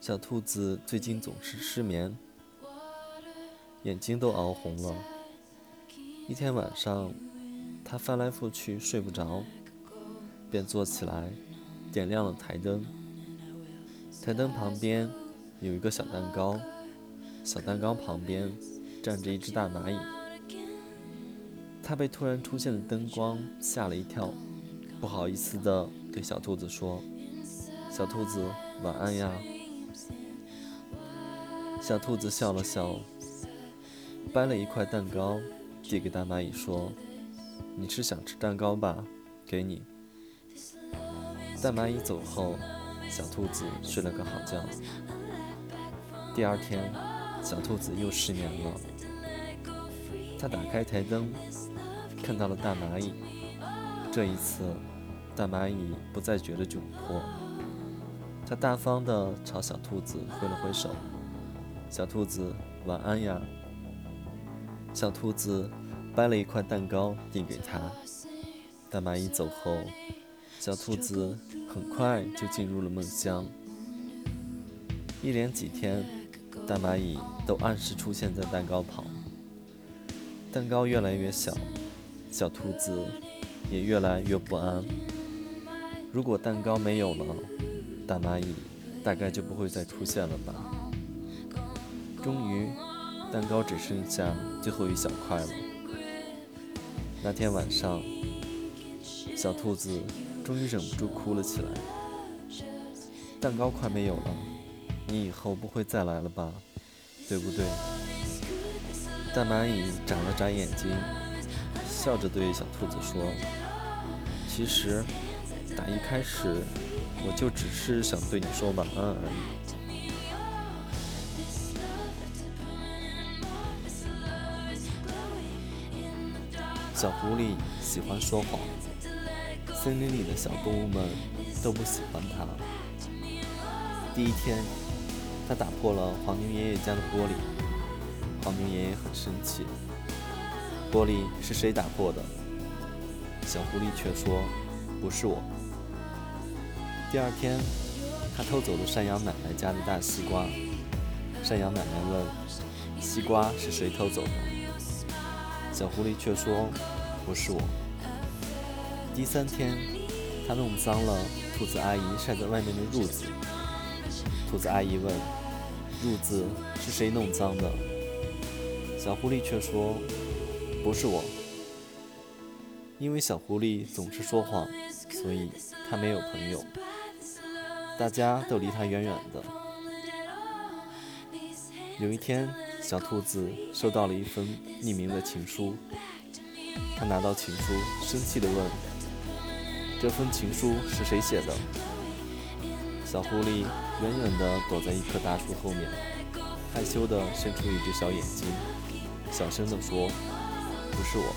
小兔子最近总是失眠，眼睛都熬红了。一天晚上，它翻来覆去睡不着，便坐起来，点亮了台灯。台灯旁边有一个小蛋糕，小蛋糕旁边站着一只大蚂蚁。它被突然出现的灯光吓了一跳，不好意思地对小兔子说：“小兔子，晚安呀。”小兔子笑了笑，掰了一块蛋糕，递给大蚂蚁说：“你是想吃蛋糕吧？给你。”大蚂蚁走后，小兔子睡了个好觉。第二天，小兔子又失眠了。它打开台灯，看到了大蚂蚁。这一次，大蚂蚁不再觉得窘迫，它大方地朝小兔子挥了挥手。小兔子，晚安呀。小兔子掰了一块蛋糕递给他。大蚂蚁走后，小兔子很快就进入了梦乡。一连几天，大蚂蚁都按时出现在蛋糕旁。蛋糕越来越小，小兔子也越来越不安。如果蛋糕没有了，大蚂蚁大概就不会再出现了吧。终于，蛋糕只剩下最后一小块了。那天晚上，小兔子终于忍不住哭了起来。蛋糕快没有了，你以后不会再来了吧？对不对？大蚂蚁眨了眨眼睛，笑着对小兔子说：“其实，打一开始，我就只是想对你说晚安而已。”小狐狸喜欢说谎，森林里的小动物们都不喜欢它。第一天，它打破了黄牛爷爷家的玻璃，黄牛爷爷很生气。玻璃是谁打破的？小狐狸却说：“不是我。”第二天，它偷走了山羊奶奶家的大西瓜。山羊奶奶问：“西瓜是谁偷走的？”小狐狸却说：“不是我。”第三天，他弄脏了兔子阿姨晒在外面的褥子。兔子阿姨问：“褥子是谁弄脏的？”小狐狸却说：“不是我。”因为小狐狸总是说谎，所以他没有朋友，大家都离他远远的。有一天。小兔子收到了一封匿名的情书，它拿到情书，生气地问：“这封情书是谁写的？”小狐狸远远地躲在一棵大树后面，害羞地伸出一只小眼睛，小声地说：“不是我。”